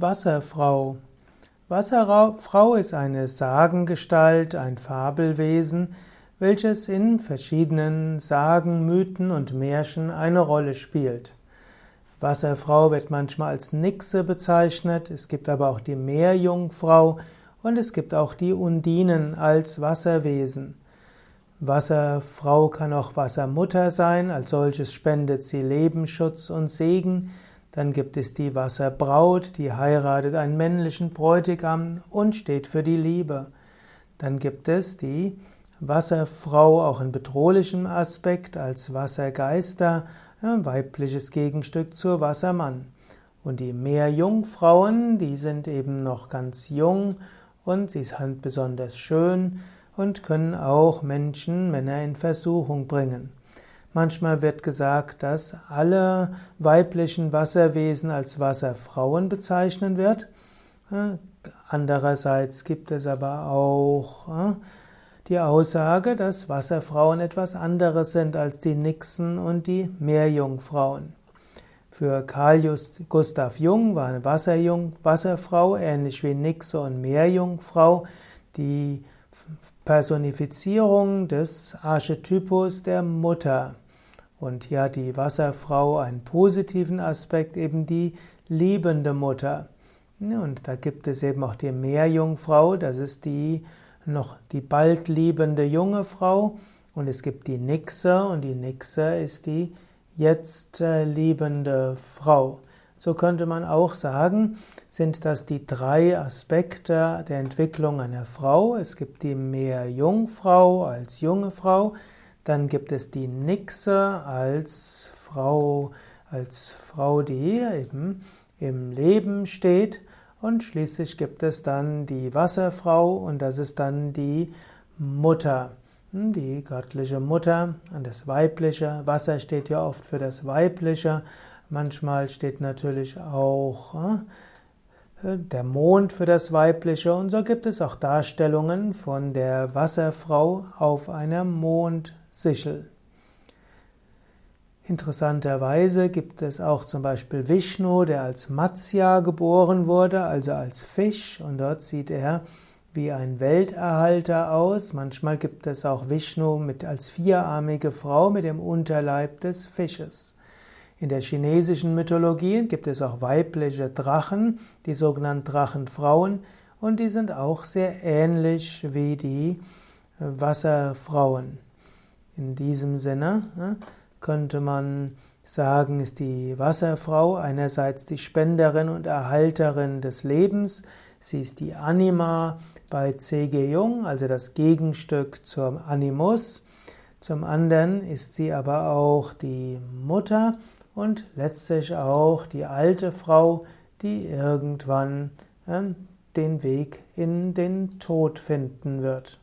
Wasserfrau. Wasserfrau ist eine Sagengestalt, ein Fabelwesen, welches in verschiedenen Sagen, Mythen und Märchen eine Rolle spielt. Wasserfrau wird manchmal als Nixe bezeichnet, es gibt aber auch die Meerjungfrau und es gibt auch die Undinen als Wasserwesen. Wasserfrau kann auch Wassermutter sein, als solches spendet sie Lebensschutz und Segen. Dann gibt es die Wasserbraut, die heiratet einen männlichen Bräutigam und steht für die Liebe. Dann gibt es die Wasserfrau auch in bedrohlichem Aspekt als Wassergeister, ein weibliches Gegenstück zur Wassermann. Und die Meerjungfrauen, die sind eben noch ganz jung und sie sind besonders schön und können auch Menschen, Männer in Versuchung bringen. Manchmal wird gesagt, dass alle weiblichen Wasserwesen als Wasserfrauen bezeichnen wird. Andererseits gibt es aber auch äh, die Aussage, dass Wasserfrauen etwas anderes sind als die Nixen und die Meerjungfrauen. Für Carl Gustav Jung war eine Wasserjung, Wasserfrau ähnlich wie Nixe und Meerjungfrau die Personifizierung des Archetypus der Mutter. Und hier hat die Wasserfrau einen positiven Aspekt, eben die liebende Mutter. Und da gibt es eben auch die Meerjungfrau, das ist die noch die bald liebende junge Frau. Und es gibt die Nixe und die Nixe ist die jetzt äh, liebende Frau. So könnte man auch sagen, sind das die drei Aspekte der Entwicklung einer Frau. Es gibt die Meerjungfrau als junge Frau, dann gibt es die Nixe als Frau, als Frau, die eben im Leben steht. Und schließlich gibt es dann die Wasserfrau und das ist dann die Mutter. Hm, die göttliche Mutter und das Weibliche. Wasser steht ja oft für das Weibliche. Manchmal steht natürlich auch äh, der Mond für das Weibliche und so gibt es auch Darstellungen von der Wasserfrau auf einer Mondsichel. Interessanterweise gibt es auch zum Beispiel Vishnu, der als Matsya geboren wurde, also als Fisch, und dort sieht er wie ein Welterhalter aus. Manchmal gibt es auch Vishnu mit, als vierarmige Frau mit dem Unterleib des Fisches. In der chinesischen Mythologie gibt es auch weibliche Drachen, die sogenannten Drachenfrauen, und die sind auch sehr ähnlich wie die Wasserfrauen. In diesem Sinne ne, könnte man sagen, ist die Wasserfrau einerseits die Spenderin und Erhalterin des Lebens, sie ist die Anima bei C.G. Jung, also das Gegenstück zum Animus. Zum anderen ist sie aber auch die Mutter und letztlich auch die alte Frau, die irgendwann den Weg in den Tod finden wird.